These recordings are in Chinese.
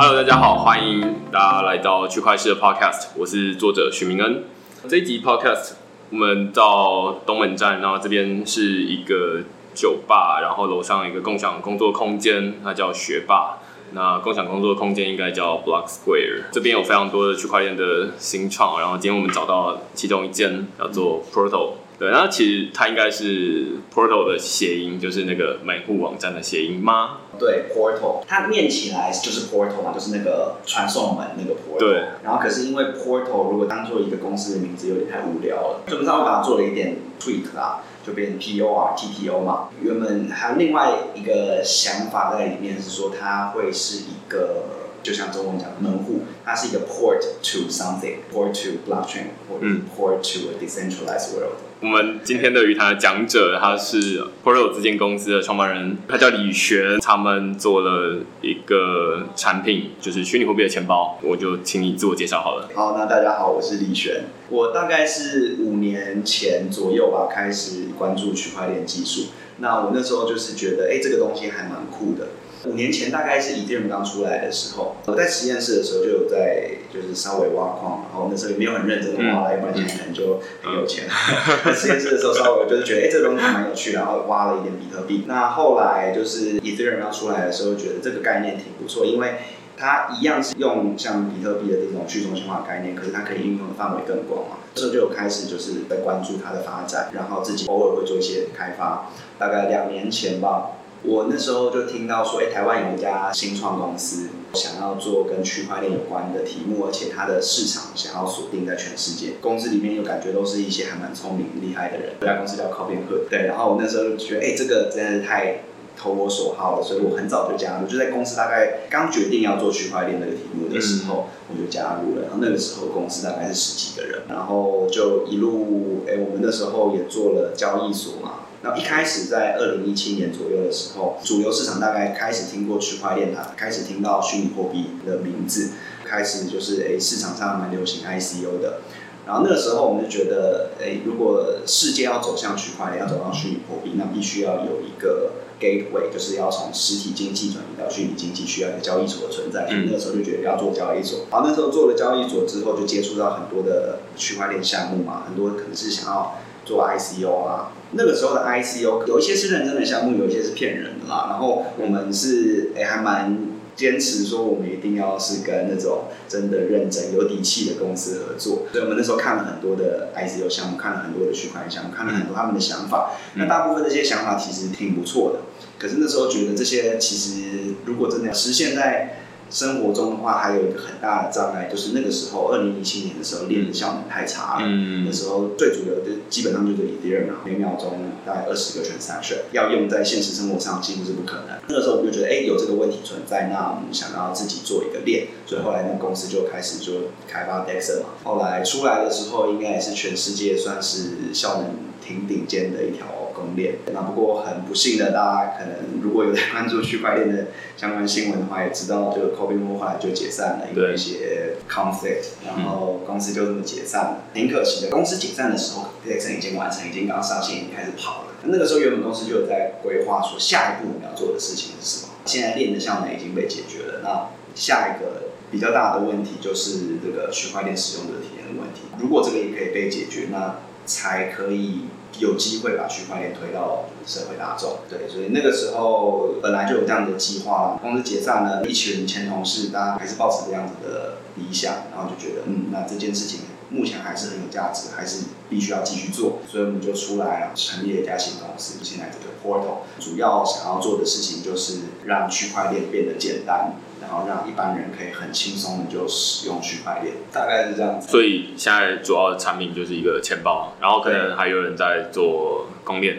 Hello，大家好，欢迎大家来到区块市的 Podcast，我是作者许明恩。这一集 Podcast 我们到东门站，然后这边是一个酒吧，然后楼上一个共享工作空间，它叫学霸。那共享工作空间应该叫 Block Square。这边有非常多的区块链的新创，然后今天我们找到其中一间叫做 Proto。对，然后其实它应该是 Portal 的谐音，就是那个门户网站的谐音吗？对，Portal，它念起来就是 Portal 嘛，就是那个传送门那个 Portal。对。然后可是因为 Portal 如果当做一个公司的名字有点太无聊了，所以我们稍微把它做了一点 tweak 啊，就变成 P O R T T O 嘛。原本还有另外一个想法在里面是说，它会是一个，就像中文讲门户，它是一个 port to something，port to blockchain，或者 port to a decentralized world。我们今天的语谈的讲者，他是 Pro 这间公司的创办人，他叫李璇，他们做了一个产品，就是虚拟货币的钱包。我就请你自我介绍好了。好，那大家好，我是李璇。我大概是五年前左右吧，开始关注区块链技术。那我那时候就是觉得，哎，这个东西还蛮酷的。五年前大概是 Ethereum 刚出来的时候，我在实验室的时候就有在就是稍微挖矿，然后那时候也没有很认真的挖，要不然可能就很有钱。在实验室的时候稍微就是觉得哎这个东西蛮有趣，然后挖了一点比特币。那后来就是 Ethereum 要出来的时候，觉得这个概念挺不错，因为它一样是用像比特币的这种去中心化概念，可是它可以运用的范围更广嘛。这时候就有开始就是在关注它的发展，然后自己偶尔会做一些开发。大概两年前吧。我那时候就听到说，哎，台湾有一家新创公司想要做跟区块链有关的题目，而且它的市场想要锁定在全世界。公司里面又感觉都是一些还蛮聪明厉害的人。这家公司叫 Copyhood。对，然后我那时候就觉得，哎，这个真的是太投我所好了，所以我很早就加入。就在公司大概刚决定要做区块链这个题目的时候，我就加入了。然后那个时候公司大概是十几个人，然后就一路，哎，我们那时候也做了交易所嘛。那一开始在二零一七年左右的时候，主流市场大概开始听过区块链啊开始听到虚拟货币的名字，开始就是诶市场上蛮流行 ICO 的。然后那个时候我们就觉得，诶如果世界要走向区块链，要走到虚拟货币，那必须要有一个 gateway，就是要从实体经济转移到虚拟经济，需要一个交易所的存在。那个时候就觉得要做交易所。好，那时候做了交易所之后，就接触到很多的区块链项目嘛，很多可能是想要做 ICO 啊。那个时候的 ICO 有一些是认真的项目，有一些是骗人的啦。然后我们是诶还蛮坚持说，我们一定要是跟那种真的认真、有底气的公司合作。所以我们那时候看了很多的 ICO 项目，看了很多的区块链项目，看了很多他们的想法。那大部分这些想法其实挺不错的。可是那时候觉得这些其实如果真的要实现在生活中的话，还有一个很大的障碍，就是那个时候，二零一七年的时候，练的效能太差了。嗯那时候最主流的基本上就是 Ethereum，每秒钟大概二十个 transaction，要用在现实生活上几乎是不可能。那个时候我们就觉得，哎，有这个问题存在，那我们想要自己做一个链，所以后来那个公司就开始就开发 Dexter 嘛。后来出来的时候，应该也是全世界算是效能挺顶尖的一条。公链，那不过很不幸的，大家可能如果有在关注区块链的相关新闻的话，也知道这个 c o b i n 后来就解散了，因为一些 conflict，然后公司就这么解散了，挺可惜的。公司解散的时候 d e x 已经完成，已经刚上线，已经开始跑了。那个时候原本公司就有在规划说，下一步我们要做的事情是什么？现在链的效能已经被解决了，那下一个比较大的问题就是这个区块链使用者体验的问题。如果这个也可以被解决，那才可以。有机会把区块链推到社会大众，对，所以那个时候本来就有这样的计划。公司解散了，一群前同事，大家还是抱持这样子的理想，然后就觉得，嗯，那这件事情目前还是很有价值，还是必须要继续做，所以我们就出来了，成立了一家新公司。现在这个 Portal 主要想要做的事情就是让区块链变得简单。然后让一般人可以很轻松的就使用区块链，大概是这样子。所以现在主要的产品就是一个钱包，然后可能还有人在做公链。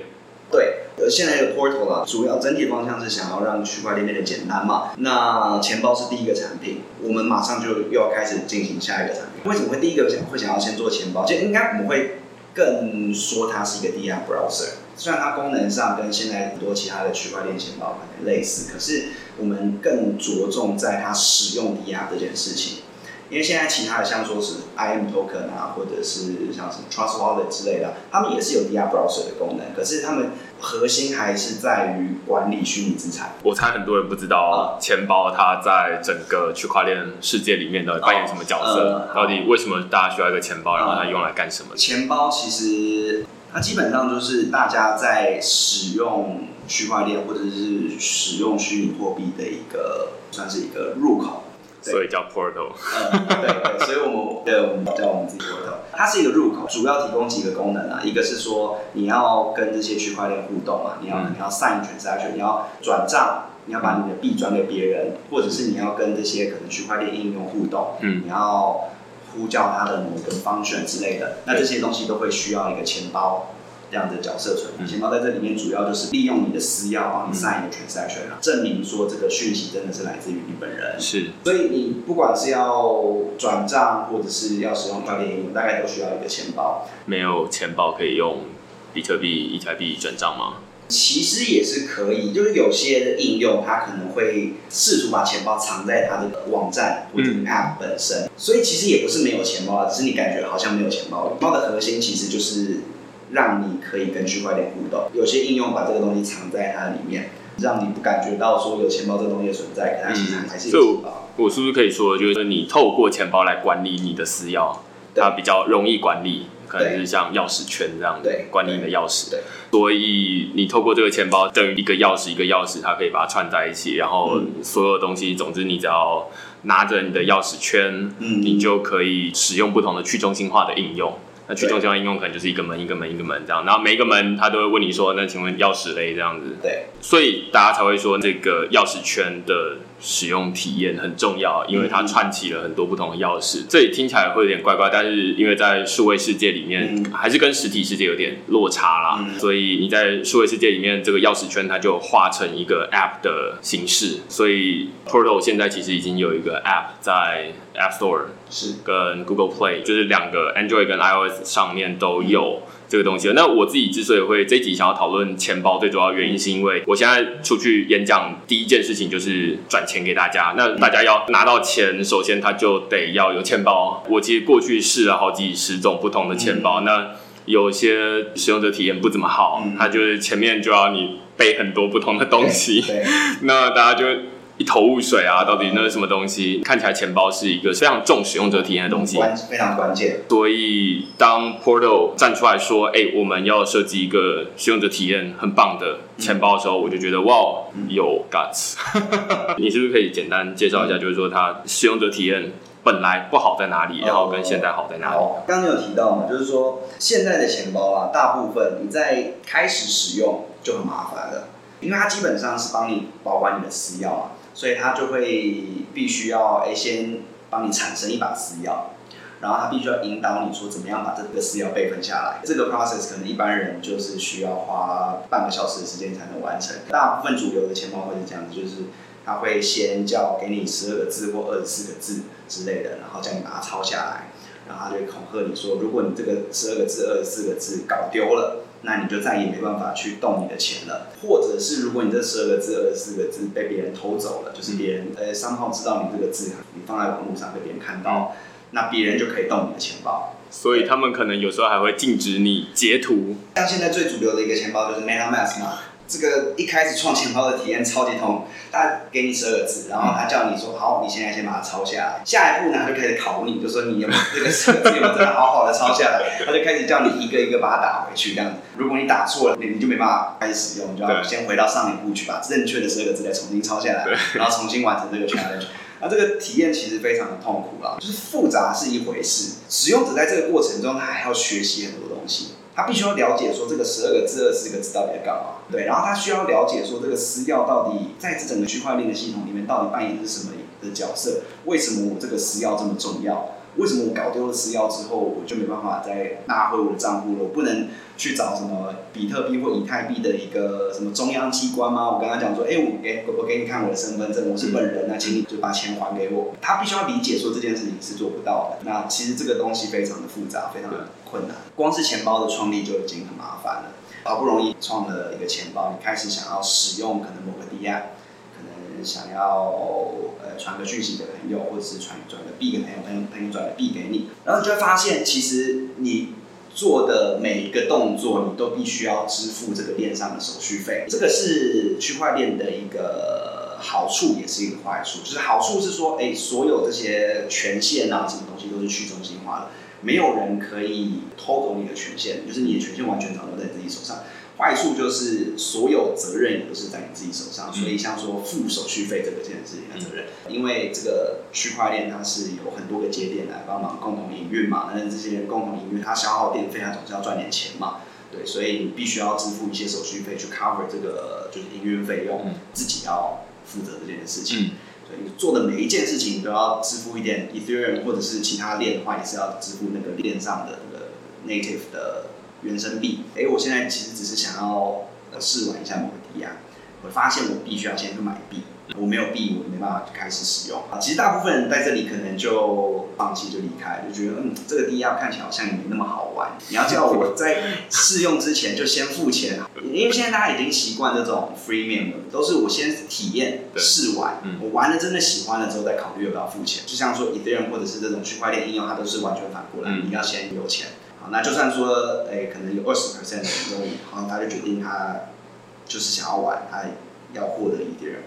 对，呃，现在有 Portal 了，主要整体方向是想要让区块链变得简单嘛。那钱包是第一个产品，我们马上就又要开始进行下一个产品。为什么会第一个想会想要先做钱包？就应该我们会更说它是一个 DR browser。虽然它功能上跟现在很多其他的区块链钱包可能类似，可是我们更着重在它使用抵押这件事情。因为现在其他的像说是 IM token 啊，或者是像什么 Trust Wallet 之类的，他们也是有 DR browser 的功能，可是他们核心还是在于管理虚拟资产。我猜很多人不知道钱包它在整个区块链世界里面的扮演什么角色，哦呃到底为什么大家需要一个钱包，然后它用来干什么？钱包其实它基本上就是大家在使用区块链或者是使用虚拟货币的一个算是一个入口。所以叫 portal。嗯，对对，所以我们对我们叫我们自己 portal，它是一个入口，主要提供几个功能啊，一个是说你要跟这些区块链互动嘛，你要、嗯你要 sign transaction，你要转账，你要把你的币转给别人，或者是你要跟这些可能区块链应用互动，嗯你要呼叫它的某个 function 之类的，那这些东西都会需要一个钱包。这样的角色存嗯在，钱包在这里面主要就是利用你的私钥帮你嗯 sign 一个 transaction 啊，证明说这个讯息真的是来自于你本人。是，所以你不管是要转账或者是要使用跨链应用，大概都需要一个钱包。没有钱包可以用比特币、以太币转账吗？其实也是可以，就是有些的应用它可能会试图把钱包藏在它的网站或者嗯 App 本身，所以其实也不是没有钱包啊，只是你感觉好像没有钱包。钱包的核心其实就是让你可以跟区块链互动。有些应用把这个东西藏在它里面，让你不感觉到说有钱包这个东西的存在，可它其实还是有钱包。我是不是可以说，就是你透过钱包来管理你的私钥，它比较容易管理，可能是像钥匙圈这样对管理你的钥匙。对，所以你透过这个钱包，等于一个钥匙一个钥匙，它可以把它串在一起，然后嗯所有东西，总之你只要拿着你的钥匙圈，嗯你就可以使用不同的去中心化的应用。那去中心化应用可能就是一个门一个门一个门这样，然后每一个门它都会问你说，那请问钥匙嘞这样子。对，所以大家才会说这个钥匙圈的使用体验很重要，因为它串起了很多不同的钥匙。这里听起来会有点怪怪，但是因为在数位世界里面，嗯还是跟实体世界有点落差啦。嗯所以你在数位世界里面，这个钥匙圈它就化成一个 App 的形式。所以 Portal 现在其实已经有一个 App 在 App Store 是跟 Google Play，就是两个 Android 跟 iOS 上面都有这个东西。那我自己之所以会这一集想要讨论钱包，最主要原因是因为我现在出去演讲，第一件事情就是转钱给大家。那大家要拿到钱，首先他就得要有钱包。我其实过去试了好几十种不同的钱包，那有些使用者体验不怎么好，嗯它就是前面就要你背很多不同的东西。那大家就一头雾水啊，到底那是什么东西？看起来钱包是一个非常重使用者体验的东西，关非常关键。所以当 Portal 站出来说：“哎、我们要设计一个使用者体验很棒的钱包”的时候，我就觉得哇，有 guts。你是不是可以简单介绍一下，就是说它使用者体验本来不好在哪里，然后跟现在好在哪里？好，刚刚有提到嘛，就是说现在的钱包啊，大部分你在开始使用就很麻烦了，因为它基本上是帮你保管你的私钥嘛，所以他就会必须要哎、先帮你产生一把私钥。然后他必须要引导你说怎么样把这个私钥备份下来，这个 process 可能一般人就是需要花半个小时的时间才能完成。大部分主流的钱包会是这样子，就是他会先叫给你十二个字或二十四个字之类的，然后叫你把它抄下来，然后他就恐吓你说，如果你这个十二个字、二十四个字搞丢了，那你就再也没办法去动你的钱了。或者是如果你这十二个字、二十四个字被别人偷走了，就是别人呃商号知道你这个字，你放在网络上被别人看到，那别人就可以动你的钱包。所以他们可能有时候还会禁止你截图。像现在最主流的一个钱包就是 MetaMask 嘛，这个一开始创钱包的体验超级痛，他给你十二个字，然后他叫你说好，你现在先把它抄下来。下一步呢，他就开始考你，就说你有没有这个十个字有没有真的好好的抄下来？他就开始叫你一个一个把它打回去，这样子。如果你打错了，你你就没办法开始使用，你就要先回到上一步去把正确的十二个字再重新抄下来，然后重新完成这个 challenge。那这个体验其实非常的痛苦啦，就是复杂是一回事，使用者在这个过程中他还要学习很多东西，他必须要了解说这个十二个字、二十个字到底在干嘛，对，然后他需要了解说这个私钥到底在这整个区块链的系统里面到底扮演的是什么的角色，为什么我这个私钥这么重要？为什么我搞丢了私钥之后，我就没办法再拿回我的账户了？我不能去找什么比特币或以太币的一个什么中央机关吗？我跟他讲说，哎、我给我给你看我的身份证，我是本人，那请你就把钱还给我。他必须要理解说这件事情是做不到的。那其实这个东西非常的复杂，非常的困难。光是钱包的创立就已经很麻烦了。好不容易创了一个钱包，你开始想要使用可能某个 DI，可能想要传个讯息给朋友，或者是传转个币给朋友，朋友朋友转个币给你，然后你就会发现，其实你做的每一个动作，你都必须要支付这个链上的手续费。这个是区块链的一个好处，也是一个坏处。就是好处是说，哎，所有这些权限啊，什么东西都是去中心化的，没有人可以偷走你的权限，就是你的权限完全掌握在自己手上。坏处就是所有责任也都是在你自己手上，所以像说付手续费这个件事情的责任，因为这个区块链它是有很多个节点来帮忙共同营运嘛，那这些人共同营运，它消耗电费，它总是要赚点钱嘛，对，所以你必须要支付一些手续费去 cover 这个就是营运费用，自己要负责这件事情，所以你做的每一件事情都要支付一点 Ethereum 或者是其他链的话，也是要支付那个链上的那个 native 的。原生币，哎，我现在其实只是想要试玩一下某个抵押，我发现我必须要先去买币，我没有币，我没办法开始使用。啊，其实大部分人在这里可能就放弃就离开，就觉得嗯，这个抵押看起来好像也没那么好玩。你要叫我在试用之前就先付钱，因为现在大家已经习惯这种 freemium 了，都是我先体验试玩，我玩了真的喜欢了之后再考虑要不要付钱。就像说 Ethereum 或者是这种区块链应用，它都是完全反过来，你要先有钱。那就算说，哎，可能有二十 percent 的人，好像他就决定他就是想要玩，他要获得一点。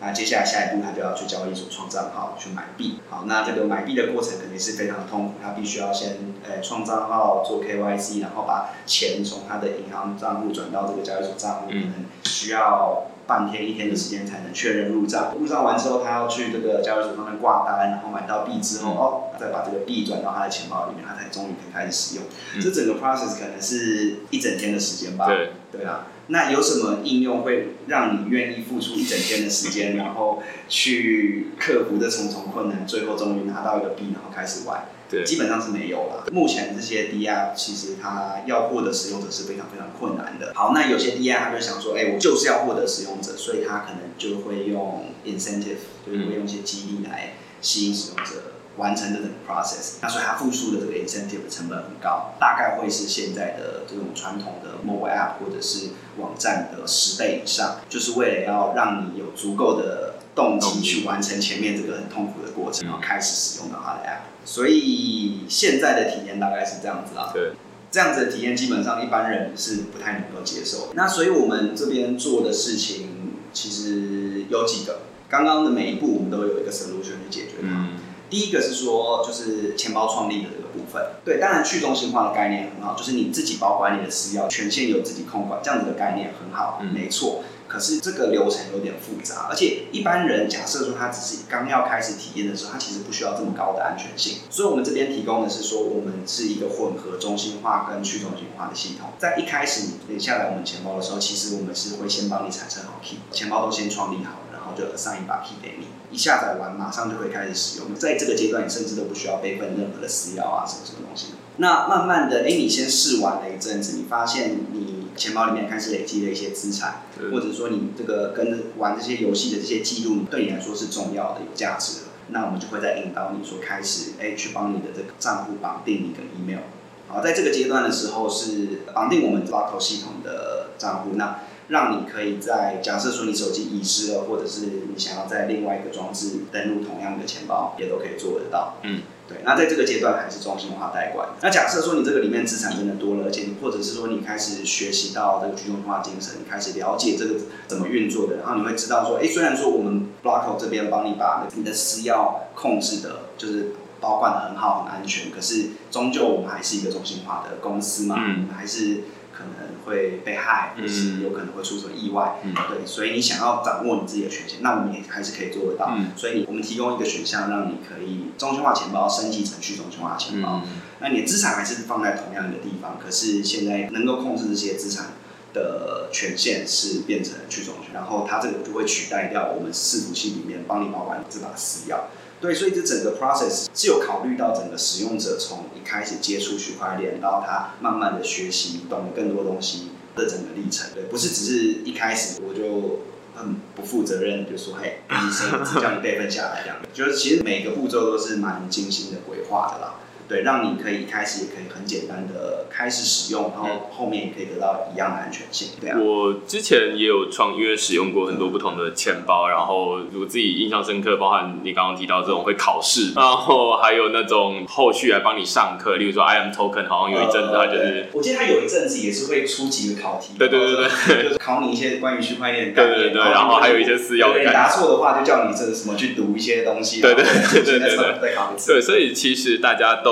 那接下来下一步，他就要去交易所创账号去买币。好，那这个买币的过程肯定是非常的痛苦，他必须要先，诶，创账号做 KYC，然后把钱从他的银行账户转到这个交易所账户，可能需要。半天一天的时间才能确认入账，入账完之后，他要去这个交易所上面挂单，然后买到币之后，哦，再把这个币转到他的钱包里面，他才终于可以开始使用。这整个 process 可能是一整天的时间吧？对，对啊。那有什么应用会让你愿意付出一整天的时间，然后去克服这重重困难，最后终于拿到一个币，然后开始玩？基本上是没有了。目前这些 DR 其实它要获得使用者是非常非常困难的。好，那有些 DR 他就想说，哎，我就是要获得使用者，所以他可能就会用 incentive，就是会用一些激励来吸引使用者完成这个 process。那所以他付出的这个 incentive 的成本很高，大概会是现在的这种传统的 mobile app 或者是网站的十倍以上，就是为了要让你有足够的动机去完成前面这个很痛苦的过程，然后开始使用到它的 app。所以现在的体验大概是这样子啦。对，这样子的体验基本上一般人是不太能够接受。那所以我们这边做的事情其实有几个，刚刚的每一步我们都有一个 solution 去解决它。第一个是说，就是钱包创立的这个部分。对，当然去中心化的概念很好，就是你自己保管你的私钥，权限由自己控管，这样子的概念很好，没错。可是这个流程有点复杂，而且一般人假设说他只是刚要开始体验的时候，他其实不需要这么高的安全性。所以，我们这边提供的是说，我们是一个混合中心化跟去中心化的系统。在一开始你下来我们钱包的时候，其实我们是会先帮你产生好 key，钱包都先创立好，然后就上一把 key 给你，一下载完马上就会开始使用。在这个阶段，你甚至都不需要备份任何的私钥啊，什么什么东西。那慢慢的，哎，你先试玩了一阵子，你发现你。钱包里面开始累积了一些资产，或者说你这个跟玩这些游戏的这些记录，对你来说是重要的、有价值的，那我们就会再引导你说开始，哎，去帮你的这个账户绑定一个 email。好，在这个阶段的时候是绑定我们 Block 系统的账户，那让你可以在假设说你手机遗失了，或者是你想要在另外一个装置登录同样的钱包，也都可以做得到。嗯。对那在这个阶段还是中心化代管。那假设说你这个里面资产真的多了，而且你或者是说你开始学习到这个去中心化精神，你开始了解这个怎么运作的，然后你会知道说，哎，虽然说我们 Blocko 这边帮你把你的私钥控制的，就是保管的很好、很安全，可是终究我们还是一个中心化的公司嘛，我们还是。可能会被害，或是有可能会出什么意外，对，所以你想要掌握你自己的权限，那我们也还是可以做得到。所以我们提供一个选项，让你可以中心化钱包升级成去中心化钱包。那你的资产还是放在同样一个地方，可是现在能够控制这些资产的权限是变成去中心，然后它这个就会取代掉我们伺服器里面帮你保管这把私钥。对，所以这整个 process 是有考虑到整个使用者从一开始接触区块链，到他慢慢的学习，懂得更多东西的整个历程。对，不是只是一开始我就很不负责任，就说嘿，医生只叫你备份下来这样。就是其实每个步骤都是蛮精心的规划的啦。对，让你可以一开始也可以很简单的开始使用，然后后面也可以得到一样的安全性。对啊，我之前也有创，因为使用过很多不同的钱包，然后我自己印象深刻，包含你刚刚提到这种会考试，然后还有那种后续来帮你上课，例如说 I am Token，好像有一阵子它就是，我记得它有一阵子也是会出几个考题，对对对对，就是考你一些关于区块链的概念，对对对，然后还有一些私钥，你答错的话就叫你这个什么去读一些东西，对对对对对对，再考一次，对，所以其实大家都。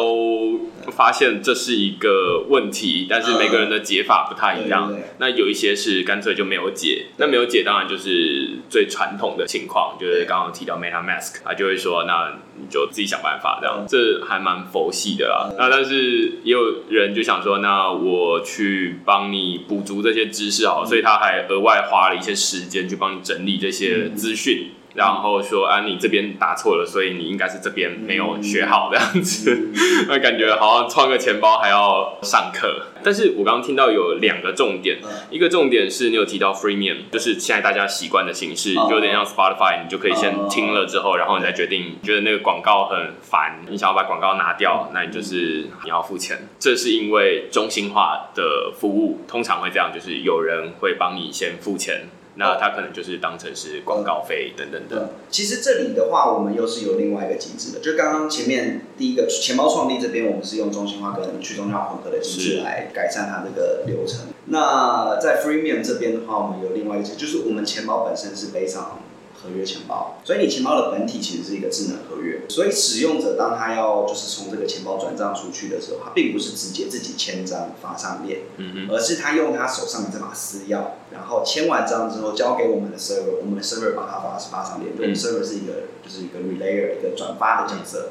发现这是一个问题，但是每个人的解法不太一样。那有一些是干脆就没有解，那没有解当然就是最传统的情况，就是刚刚提到 MetaMask，他就会说，那你就自己想办法这样。这还蛮佛系的啦。那但是也有人就想说，那我去帮你补足这些知识好，所以他还额外花了一些时间去帮你整理这些资讯。然后说啊，你这边答错了，所以你应该是这边没有学好这样子，那感觉好像创个钱包还要上课。但是我刚刚听到有两个重点，一个重点是你有提到 freemium，就是现在大家习惯的形式，就有点像 Spotify，你就可以先听了之后，然后你再决定觉得那个广告很烦，你想要把广告拿掉，那你就是你要付钱。这是因为中心化的服务通常会这样，就是有人会帮你先付钱。那它可能就是当成是广告费等等的。其实这里的话，我们又是有另外一个机制的，就刚刚前面第一个钱包创立这边，我们是用中心化跟去中心化混合的机制来改善它这个流程。那在 Freemium 这边的话，我们有另外一个，就是我们钱包本身是背上。合约钱包，所以你钱包的本体其实是一个智能合约，所以使用者当他要就是从这个钱包转账出去的时候，他并不是直接自己签章发上链，嗯而是他用他手上的这把私钥，然后签完章之后交给我们的 server，我们的 server 把它发发上链，我们 server 是一个就是一个 relayer 一个转发的角色，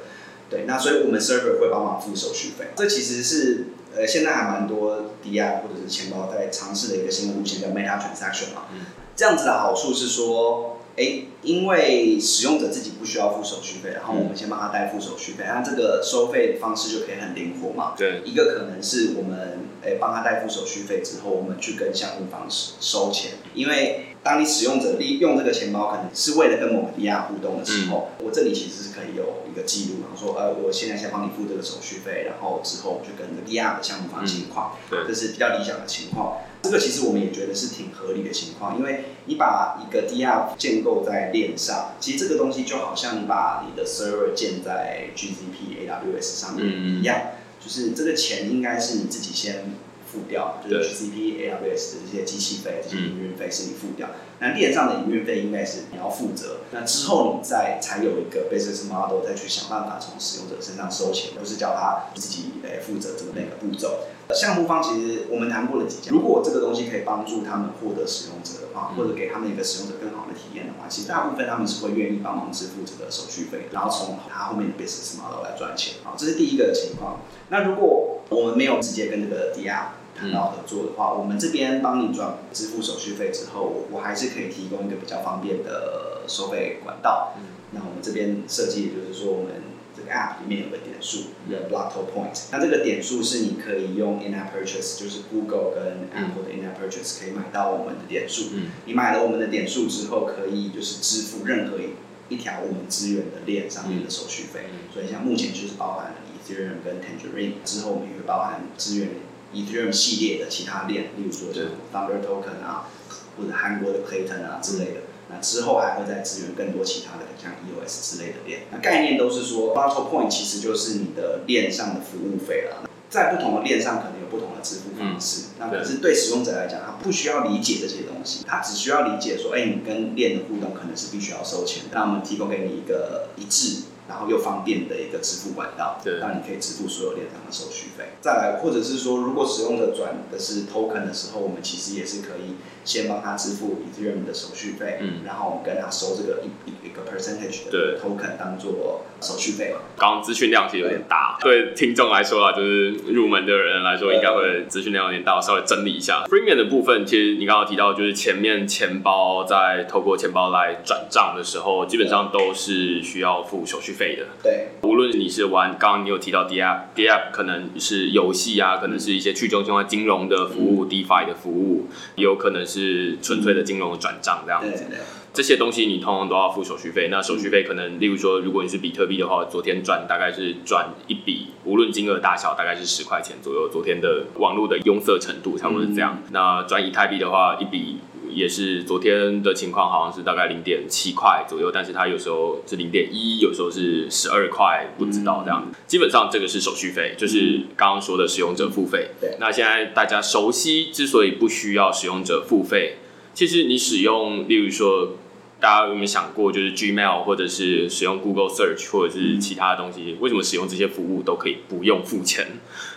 对，那所以我们 server 会帮忙付手续费，这其实是呃现在还蛮多 DI 或者是钱包在尝试的一个新的路线叫 Meta Transaction 嘛，这样子的好处是说。哎，因为使用者自己不需要付手续费，然后我们先帮他代付手续费，那这个收费方式就可以很灵活嘛。对，一个可能是我们哎帮他代付手续费之后，我们去跟项目方收钱，因为当你使用者利用这个钱包，可能是为了跟某个 DR 互动的时候，我这里其实是可以有一个记录，然后说呃，我现在先帮你付这个手续费，然后之后我就跟 DR 的项目方情况，对，这是比较理想的情况。这个其实我们也觉得是挺合理的情况，因为你把一个 DR 建构在链上，其实这个东西就好像你把你的 server 建在 GCP AWS 上面一样，就是这个钱应该是你自己先付掉，就是 GCP AWS 的这些机器费、这些营运费是你付掉，那链上的营运费应该是你要负责，那之后你再才有一个 business model 再去想办法从使用者身上收钱，不是叫他自己来负责这个那个步骤。项目方其实我们谈过了几家，如果这个东西可以帮助他们获得使用者的话，或者给他们一个使用者更好的体验的话，其实大部分他们是会愿意帮忙支付这个手续费，然后从他后面的 business model 来赚钱。好，这是第一个情况。那如果我们没有直接跟这个 DR 谈到合作的话，我们这边帮你转支付手续费之后，我我还是可以提供一个比较方便的收费管道。那我们这边设计，就是说我们这个。App 里面有个点数，the Blocko Point。那这个点数是你可以用 In-App Purchase，就是 Google 跟 Apple 的 In-App Purchase 可以买到我们的点数。你买了我们的点数之后，可以就是支付任何一条我们资源的链上面的手续费。所以像目前就是包含了 Ethereum 跟 Tangerine，之后我们也会包含支援 Ethereum 系列的其他链，例如说像 Thunder Token 啊，或者韩国的 Clayton 啊之类的。那之后还会再支援更多其他的，像 EOS 之类的链。那概念都是说，Battle Point 其实就是你的链上的服务费了。在不同的链上可能有不同的支付方式。那可是对使用者来讲，他不需要理解这些东西，他只需要理解说，哎，你跟链的互动可能是必须要收钱的。那我们提供给你一个一致。然后又方便的一个支付管道，对让你可以支付所有链上的手续费。再来，或者是说，如果使用者转的是 token 的时候，我们其实也是可以先帮他支付 Ethereum 的手续费，嗯，然后我们跟他收这个一一个 percentage 的 token 当做手续费嘛。刚刚资讯量其实有点大，对听众来说啊，就是入门的人来说，应该会资讯量有点大，我稍微整理一下。Premium 的部分，其实你刚刚提到，就是前面钱包在透过钱包来转账的时候，基本上都是需要付手续费。的。对，无论你是玩，刚刚你有提到 D App，D App 可能是游戏啊，可能是一些去中心化金融的服务、DeFi 的服务，也有可能是纯粹的金融的转账这样子。这些东西你通常都要付手续费。那手续费可能，例如说，如果你是比特币的话，昨天转大概是转一笔，无论金额大小，大概是十块钱左右。昨天的网络的拥塞程度差不多是这样。那转以太币的话，一笔也是昨天的情况，好像是大概零点七块左右，但是它有时候是零点一，有时候是十二块，不知道这样。基本上这个是手续费，就是刚刚说的使用者付费。对。那现在大家熟悉，之所以不需要使用者付费，其实你使用，例如说。大家有没有想过，就是 Gmail 或者是使用 Google Search 或者是其他的东西，为什么使用这些服务都可以不用付钱？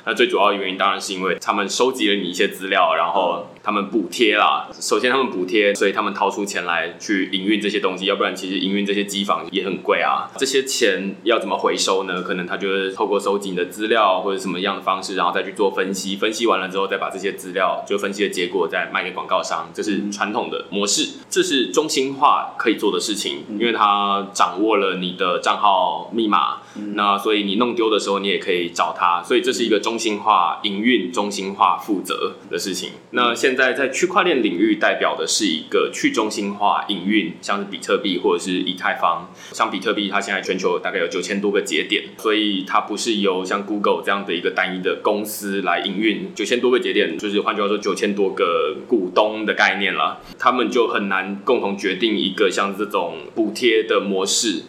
那最主要的原因当然是因为他们收集了你一些资料，然后他们补贴啦。首先他们补贴，所以他们掏出钱来去营运这些东西，要不然其实营运这些机房也很贵啊。这些钱要怎么回收呢？可能他就是透过收集你的资料或者什么样的方式，然后再去做分析，分析完了之后再把这些资料就分析的结果再卖给广告商，这是传统的模式，这是中心化可以做的事情，因为他掌握了你的账号密码。那所以你弄丢的时候，你也可以找他，所以这是一个中心化营运、中心化负责的事情。那现在在区块链领域，代表的是一个去中心化营运，像是比特币或者是以太坊。像比特币，它现在全球大概有九千多个节点，所以它不是由像 Google 这样的一个单一的公司来营运九千多个节点，就是换句话说，九千多个股东的概念了，他们就很难共同决定一个像这种补贴的模式。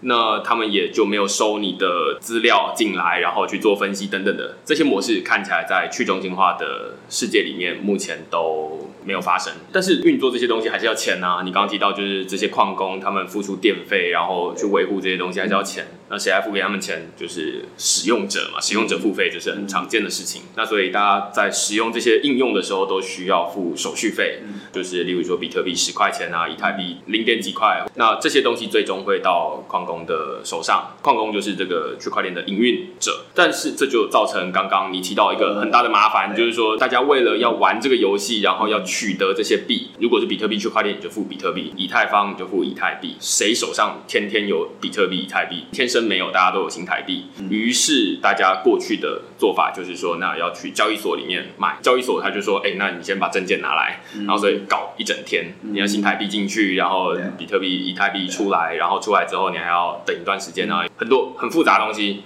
那他们也就没有收你的资料进来，然后去做分析等等的这些模式，看起来在去中心化的世界里面目前都没有发生。但是运作这些东西还是要钱呐！你刚刚提到就是这些矿工他们付出电费，然后去维护这些东西还是要钱。那谁来付给他们钱？就是使用者嘛，使用者付费就是很常见的事情。那所以大家在使用这些应用的时候，都需要付手续费，就是例如说比特币十块钱啊，以太币零点几块。那这些东西最终会到矿工的手上，矿工就是这个区块链的营运者。但是这就造成刚刚你提到一个很大的麻烦，就是说大家为了要玩这个游戏，然后要取得这些币，如果是比特币区块链，你就付比特币；以太坊你就付以太币。谁手上天天有比特币、以太币，天生没有，大家都有新台币。于是大家过去的做法就是说，那要去交易所里面买。交易所他就说，哎，那你先把证件拿来，然后所以搞一整天，你要新台币进去，然后比特币、以太币出来，然后出来之后你还要等一段时间啊，很多很复杂的东西。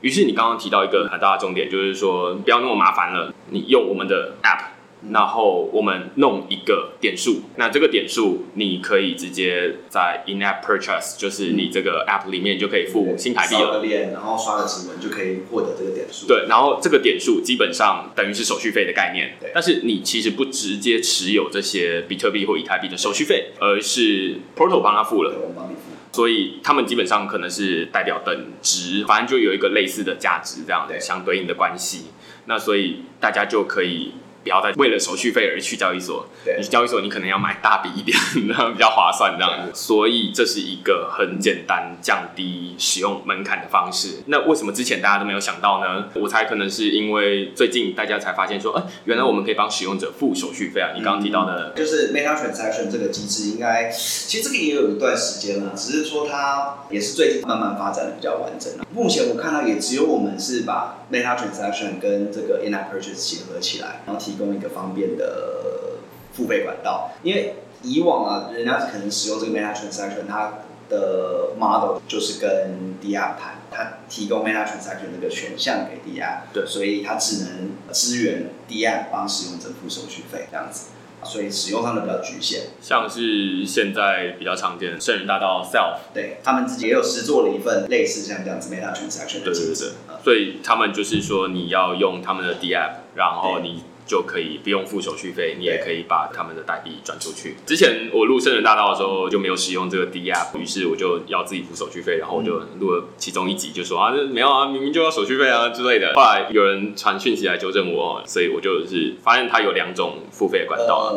于是你刚刚提到一个很大的重点，就是说不要那么麻烦了，你用我们的 App。然后我们弄一个点数，那这个点数你可以直接在 in-app purchase，就是你这个 app 里面就可以付新台币了。扫个脸，然后刷个指纹就可以获得这个点数。对，然后这个点数基本上等于是手续费的概念。对。但是你其实不直接持有这些比特币或以太币的手续费，而是 portal 帮他付了。我帮你付。所以他们基本上可能是代表等值，反正就有一个类似的价值这样的相对应的关系。那所以大家就可以。不要再为了手续费而去交易所。你去交易所，你可能要买大笔一点，然 后比较划算这样子。所以这是一个很简单降低使用门槛的方式。那为什么之前大家都没有想到呢？我猜可能是因为最近大家才发现说，哎，原来我们可以帮使用者付手续费啊。你刚刚提到的，就是 Meta Transaction 这个机制，应该其实这个也有一段时间了，只是说它也是最近慢慢发展的比较完整了。目前我看到也只有我们是把 Meta Transaction 跟这个 In-app Purchase 结合起来，然后提提供一个方便的付费管道，因为以往啊，人家可能使用这个 Meta Transaction，它的 model 就是跟 D R 谈，它提供 Meta Transaction 这个选项给 D R，对，所以它只能支援 D R 帮使用者付手续费这样子，所以使用上的比较局限。像是现在比较常见的圣人大道 Self，对他们自己也有实做了一份类似像这样子 Meta Transaction 的机制，所以他们就是说你要用他们的 D R，然后你。就可以不用付手续费，你也可以把他们的代币转出去。之前我录圣人大道的时候就没有使用这个 D App，于是我就要自己付手续费，然后我就录了其中一集，就说啊，没有啊，明明就要手续费啊之类的。后来有人传讯息来纠正我，所以我就是发现它有两种付费管道。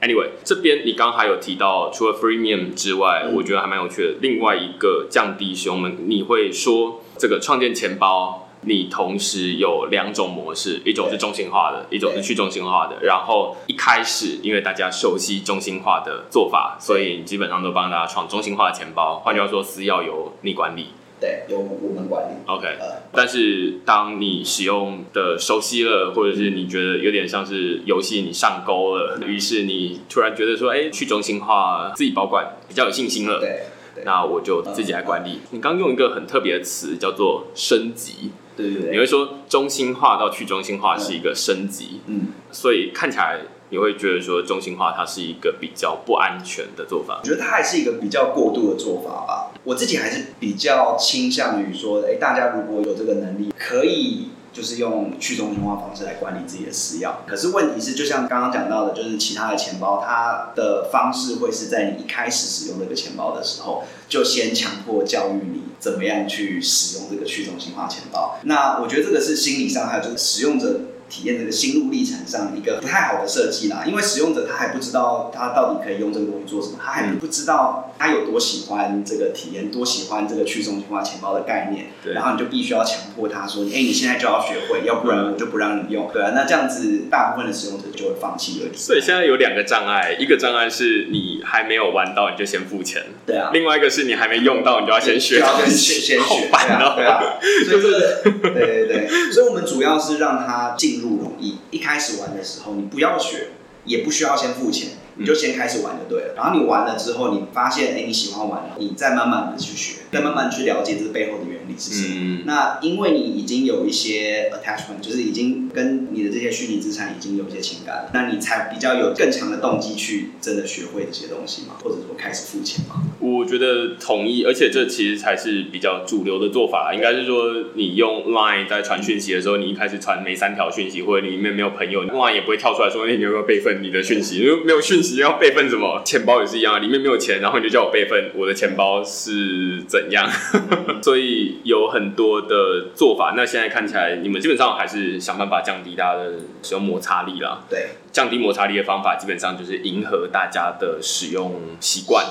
Anyway，这边你刚刚还有提到，除了 Freemium 之外，我觉得还蛮有趣的。另外一个降低使用门，你会说这个创建钱包。你同时有两种模式，一种是中心化的，一种是去中心化的。然后一开始，因为大家熟悉中心化的做法，所以基本上都帮大家创中心化的钱包。换句话说，私钥由你管理。对，由我们管理。OK，呃，但是当你使用的熟悉了，或者是你觉得有点像是游戏你上钩了，于是你突然觉得说，哎、去中心化自己保管比较有信心了，对对那我就自己来管理。你刚用一个很特别的词叫做升级，对对对，你会说中心化到去中心化是一个升级，嗯，所以看起来你会觉得说中心化它是一个比较不安全的做法我。觉得它还是一个比较过度的做法吧。我自己还是比较倾向于说，哎、大家如果有这个能力，可以就是用去中心化方式来管理自己的私钥。可是问题是，就像刚刚讲到的，就是其他的钱包，它的方式会是在你一开始使用这个钱包的时候，就先强迫教育你怎么样去使用这个去中心化钱包。那我觉得这个是心理上还有就是使用者。体验这个心路历程上一个不太好的设计啦，因为使用者他还不知道他到底可以用这个东西做什么，他还不知道他有多喜欢这个体验，多喜欢这个去中心化钱包的概念，对。然后你就必须要强迫他说，哎、你现在就要学会，要不然我就不让你用。对。啊，那这样子大部分的使用者就会放弃了。所以现在有两个障碍，一个障碍是你还没有玩到你就先付钱，对啊，另外一个是你还没用到你就要先学。就要先先好学，对烦啊，对哦。啊，所以这个，对对对，所以我们主要是让他进入容易。一开始玩的时候，你不要学，也不需要先付钱，你就先开始玩就对了。然后你玩了之后，你发现哎你喜欢玩了，你再慢慢的去学，再慢慢去了解这背后的原理是什么。嗯，那因为你已经有一些 attachment，就是已经跟你的这些虚拟资产已经有一些情感了，那你才比较有更强的动机去真的学会这些东西嘛，或者说开始付钱嘛。我觉得同意，而且这其实才是比较主流的做法。应该是说，你用 Line 在传讯息的时候，你一开始传没三条讯息，或者你里面没有朋友，Line 也不会跳出来说，哎、你有没有备份你的讯息？因为没有讯息要备份什么？钱包也是一样，里面没有钱，然后你就叫我备份我的钱包是怎样？所以有很多的做法。那现在看起来，你们基本上还是想办法降低大家的使用摩擦力啦。对，降低摩擦力的方法，基本上就是迎合大家的使用习惯。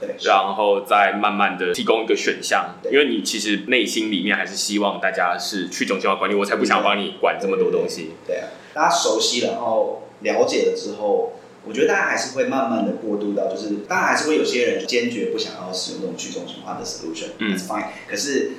对，然后再慢慢的提供一个选项，因为你其实内心里面还是希望大家是去中心化管理，我才不想帮你管这么多东西。对啊，大家熟悉了，然后了解了之后，我觉得大家还是会慢慢的过渡到，就是当然还是会有些人坚决不想要使用这种去中心化的 solution，嗯 that's fine。可是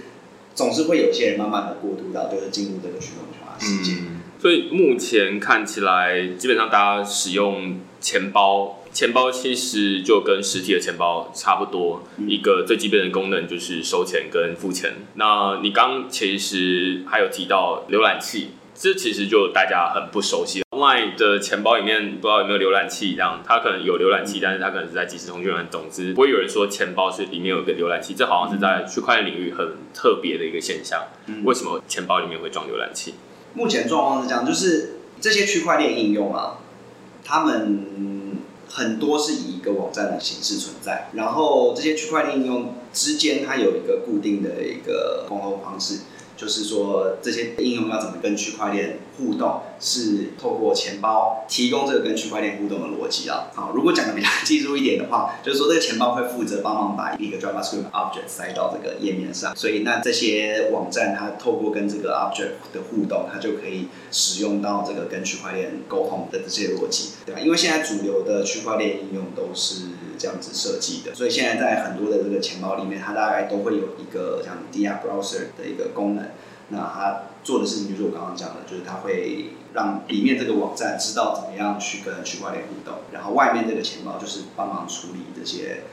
总是会有些人慢慢的过渡到，就是进入这个去中心化的世界。嗯，所以目前看起来，基本上大家使用钱包。钱包其实就跟实体的钱包差不多，嗯一个最基本的功能就是收钱跟付钱。那你刚其实还有提到浏览器，这其实就大家很不熟悉。Line 的钱包里面不知道有没有浏览器，这样它可能有浏览器，但是它可能是在即时通讯软。总之，不会有人说钱包是里面有一个浏览器，这好像是在区块链领域很特别的一个现象。嗯为什么钱包里面会装浏览器？目前状况是这样，就是这些区块链应用啊，他们很多是以一个网站的形式存在，然后这些区块链应用之间它有一个固定的一个沟通方式，就是说这些应用要怎么跟区块链互动，是透过钱包提供这个跟区块链互动的逻辑啊。好，如果讲的比较技术一点的话，就是说这个钱包会负责帮忙把一个 JavaScript object 塞到这个页面上，所以那这些网站它透过跟这个 object 的互动，它就可以使用到这个跟区块链沟通的这些逻辑，对吧？因为现在主流的区块链应用都是这样子设计的，所以现在在很多的这个钱包里面，它大概都会有一个像 DR browser 的一个功能。那它做的事情就是我刚刚讲的，就是它会让里面这个网站知道怎么样去跟区块链互动，然后外面这个钱包就是帮忙处理这些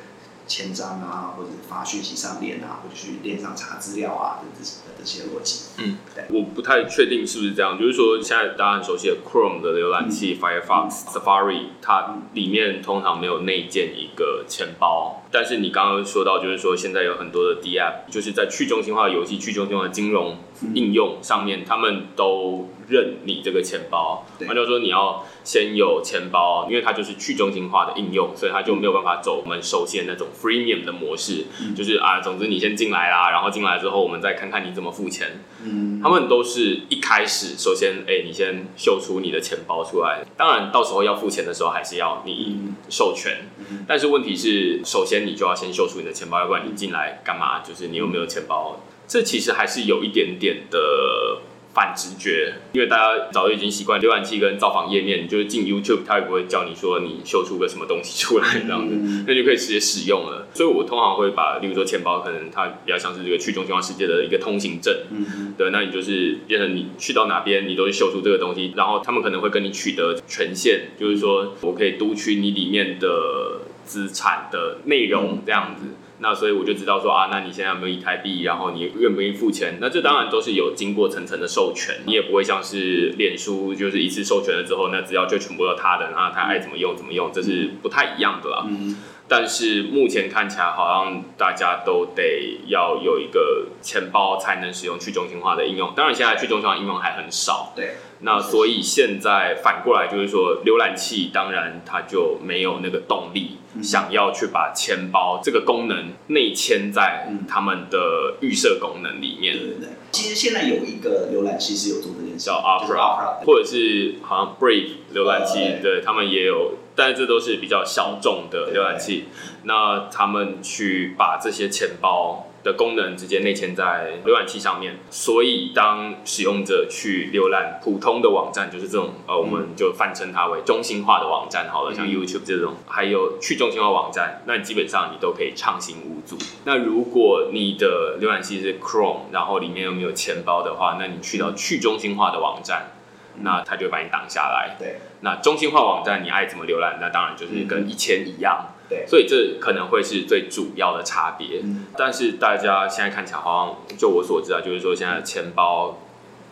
签章啊，或者是发讯息上链啊，或者去链上查资料啊等这的这些逻辑。嗯。我不太确定是不是这样，就是说现在大家很熟悉的 Chrome 的浏览器、Firefox、Safari，它里面通常没有内建一个钱包，但是你刚刚说到，就是说现在有很多的 D App，就是在去中心化游戏、去中心化的金融应用上面，他们都认你这个钱包，对那就是说你要先有钱包，因为它就是去中心化的应用，所以它就没有办法走我们熟悉的那种 freemium 的模式，就是啊，总之你先进来啦，然后进来之后我们再看看你怎么付钱。嗯，他们都是一开始首先，哎、你先秀出你的钱包出来。当然，到时候要付钱的时候，还是要你嗯授权。嗯但是问题是，首先你就要先秀出你的钱包，要不然你进来干嘛？就是你有没有钱包？这其实还是有一点点的反直觉，因为大家早就已经习惯浏览器跟造访页面，就是进 YouTube，它也不会叫你说你秀出个什么东西出来这样子，那就可以直接使用了。所以我通常会把，例如说钱包，可能它比较像是这个去中心化世界的一个通行证，嗯对，那你就是变成你去到哪边，你都是秀出这个东西，然后他们可能会跟你取得权限，就是说我可以读取你里面的资产的内容这样子。那所以我就知道说啊，那你现在有没有以台币，然后你愿不愿意付钱？那这当然都是有经过层层的授权，你也不会像是脸书，就是一次授权了之后，那资料就全部都他的，然后他爱怎么用怎么用，这是不太一样的啦。但是目前看起来好像大家都得要有一个钱包才能使用去中心化的应用。当然，现在去中心化应用还很少。对。那所以现在反过来就是说，浏览器当然它就没有那个动力，嗯想要去把钱包这个功能内嵌在嗯他们的预设功能里面对，对对。其实现在有一个浏览器是有做这件事，叫 Opera，Opera，或者是好像 Brave 浏览器，呃对他们也有，但是这都是比较小众的浏览器。那他们去把这些钱包的功能直接内嵌在浏览器上面，所以当使用者去浏览普通的网站，就是这种呃，我们就泛称它为中心化的网站好了，像嗯 YouTube 这种，还有去中心化网站，那你基本上你都可以畅行无阻。那如果你的浏览器是 Chrome，然后里面又没有钱包的话，那你去到去中心化的网站，那它就会把你挡下来。对那中心化网站你爱怎么浏览，那当然就是跟以前一样。对所以这可能会是最主要的差别。嗯但是大家现在看起来好像，就我所知啊，就是说现在钱包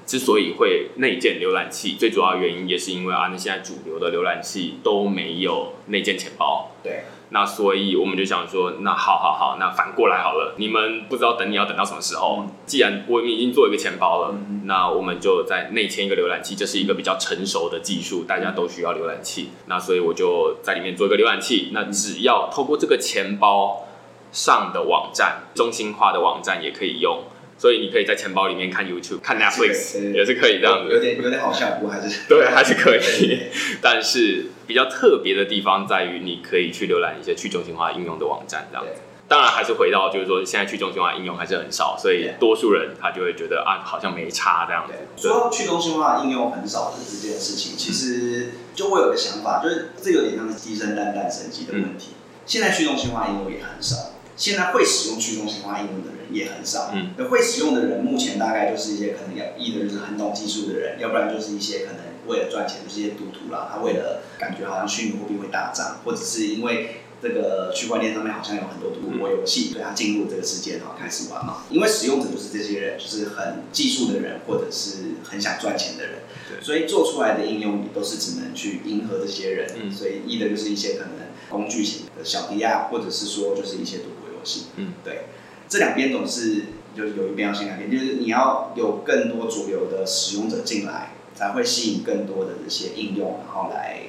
之所以会内建浏览器，最主要原因也是因为啊，那现在主流的浏览器都没有内建钱包。对，那所以我们就想说，那好好好，那反过来好了，你们不知道等你要等到什么时候。嗯既然我们已经做一个钱包了，嗯那我们就在内嵌一个浏览器，这是一个比较成熟的技术，大家都需要浏览器。那所以我就在里面做一个浏览器，那只要透过这个钱包上的网站，中心化的网站也可以用。所以你可以在钱包里面看 YouTube、看 Netflix，也是可以这样子。有点有点好笑，不过还是 对，还是可以。但是比较特别的地方在于，你可以去浏览一些去中心化应用的网站，这样子。当然还是回到就是说，现在去中心化应用还是很少，所以多数人他就会觉得啊，好像没差这样子对。，说到去中心化应用很少的这件事情，其实就我有个想法，就是这有点像是鸡生蛋蛋生鸡的问题。现在去中心化应用也很少，现在会使用去中心化应用的人也很少。嗯，会使用的人目前大概就是一些可能要一的就是很懂技术的人，要不然就是一些可能为了赚钱就是一些赌徒啦，他为了感觉好像虚拟货币会大涨，或者是因为这个区块链上面好像有很多赌博游戏，所以他进入这个世界然后开始玩嘛。因为使用者就是这些人，就是很技术的人，或者是很想赚钱的人，对所以做出来的应用也都是只能去迎合这些人。嗯所以一的就是一些可能工具型的小迪亚，或者是说就是一些赌博游戏。嗯，对，这两边总是就是有一边要先改变，就是你要有更多主流的使用者进来，才会吸引更多的这些应用，然后来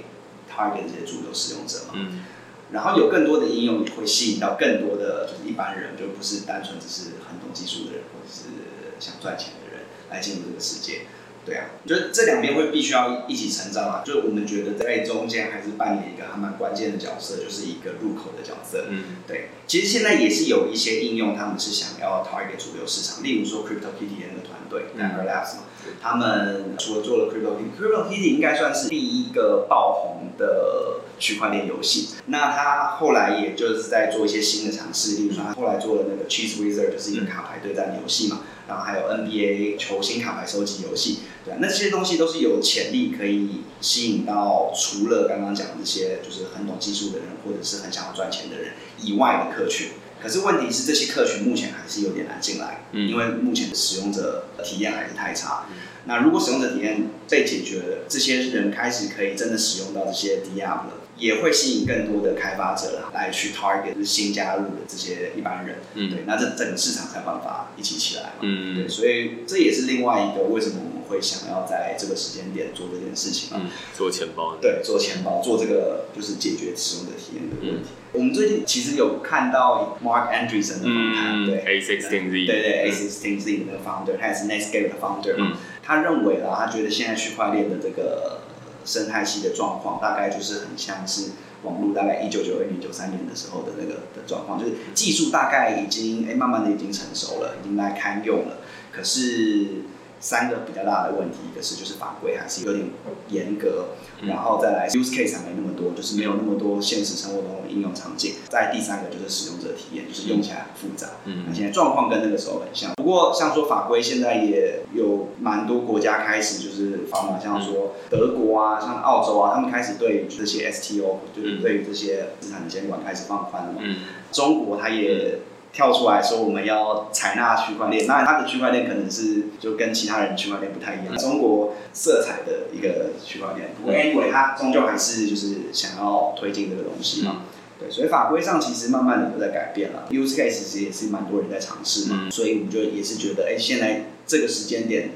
target 这些主流使用者嘛。嗯然后有更多的应用也会吸引到更多的就是一般人，就不是单纯只是很懂技术的人，或者是想赚钱的人来进入这个世界。对啊，就是这两边会必须要一起成长啊。就是我们觉得在中间还是扮演一个还蛮关键的角色，就是一个入口的角色。嗯对，其实现在也是有一些应用，他们是想要 target 主流市场，例如说 CryptoKitty 的那个团队嗯 e r Labs 嘛对，他们除了做了 CryptoKitty，CryptoKitty 应该算是第一个爆红的区块链游戏。那他后来也就是在做一些新的尝试，例如说他后来做了那个 Cheese Wizard，就是一个卡牌对战游戏嘛，然后还有 NBA 球星卡牌收集游戏，对啊，那这些东西都是有潜力可以吸引到除了刚刚讲的那些就是很懂技术的人，或者是很想要赚钱的人以外的客群。可是问题是，这些客群目前还是有点难进来，嗯因为目前的使用者体验还是太差。嗯那如果使用者体验被解决了，这些人开始可以真的使用到这些了，也会吸引更多的开发者来去 target 就是新加入的这些一般人。嗯对，那这整个市场才有办法一起起来嘛。嗯对，所以这也是另外一个为什么我们会想要在这个时间点做这件事情嘛。嗯，做钱包。对，做钱包，做这个就是解决使用者体验的问题。我们最近其实有看到 Mark Andreessen 的访谈，嗯对对对 A sixteen Z 的那个 founder，他也是 Netscape 的 founder 嘛。他认为啦，他觉得现在区块链的这个生态系的状况，大概就是很像是网络大概一九九二年、九三年的时候的那个的状况，就是技术大概已经哎、慢慢的已经成熟了，已经来堪用了，可是三个比较大的问题，一个是就是法规还是有点严格，然后再来 use case 还没那么多，就是没有那么多现实生活中的应用场景。再第三个就是使用者体验，就是用起来很复杂。嗯那现在状况跟那个时候很像，不过像说法规现在也有蛮多国家开始就是法嘛，像说德国啊，像澳洲啊，他们开始对这些 STO，就是对于这些资产的监管开始放宽了嘛。嗯中国它也跳出来说我们要采纳区块链，那它的区块链可能是就跟其他人区块链不太一样，中国色彩的一个区块链。不过 anyway，它终究还是就是想要推进这个东西嘛。对，所以法规上其实慢慢的都在改变了，use case 其实也是蛮多人在尝试嘛，嗯所以我们就也是觉得，哎、现在这个时间点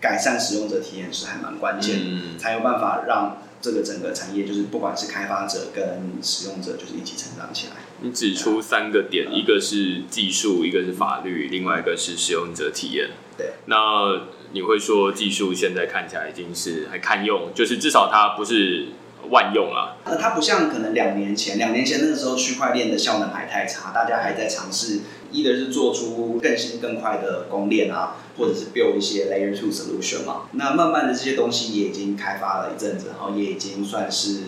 改善使用者体验是还蛮关键的。嗯才有办法让这个整个产业，就是不管是开发者跟使用者，就是一起成长起来。你指出三个点，一个是技术，一个是法律，另外一个是使用者体验。对，那你会说技术现在看起来已经是还堪用，就是至少它不是万用啊。那它不像可能两年前，两年前那个时候区块链的效能还太差，大家还在尝试，一的是做出更新更快的公链啊，或者是 build 一些 layer two solution 嘛。那慢慢的这些东西也已经开发了一阵子，然后也已经算是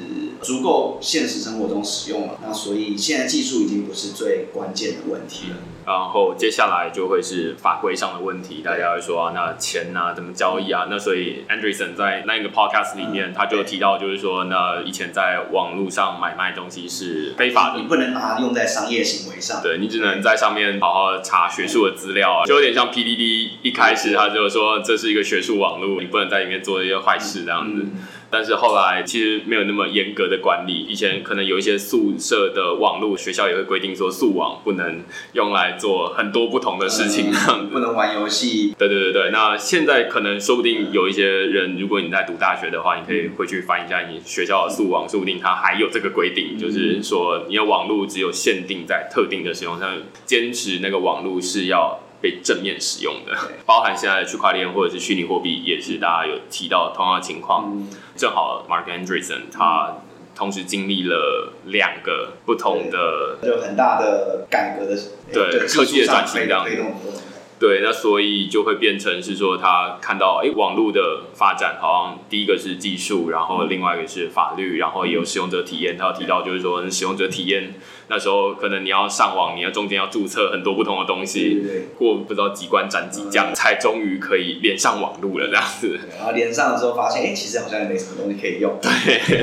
足够现实生活中使用了。那所以现在技术已经不是最关键的问题了。然后接下来就会是法规上的问题，大家会说啊，那钱啊怎么交易啊？那所以 Andreessen 在那个 podcast 里面，嗯他就提到，就是说，那以前在网络上买卖东西是非法的你，不能把它用在商业行为上。对你只能在上面好好查学术的资料啊，就有点像 PDD 一开始他就说这是一个学术网络，你不能在里面做一些坏事这样子。嗯但是后来其实没有那么严格的管理，以前可能有一些宿舍的网络，学校也会规定说宿网不能用来做很多不同的事情不能玩游戏。对对对对，那现在可能说不定有一些人，如果你在读大学的话，你可以回去翻一下你学校的宿网，说不定它还有这个规定，就是说你的网络只有限定在特定的使用上，坚持那个网络是要被正面使用的，包含现在的区块链或者是虚拟货币，也是大家有提到同样的情况。嗯，正好 Mark Andreessen 他同时经历了两个不同的就很大的改革的对就科技的转型推这样对，那所以就会变成是说，他看到哎，诶网络的发展好像第一个是技术，然后另外一个是法律，然后也有使用者体验。他有提到就是说，使用者体验那时候可能你要上网，你要中间要注册很多不同的东西，对对。过不知道几关斩几将，才终于可以连上网路了这样子。然后连上了之后发现，哎、其实好像也没什么东西可以用。对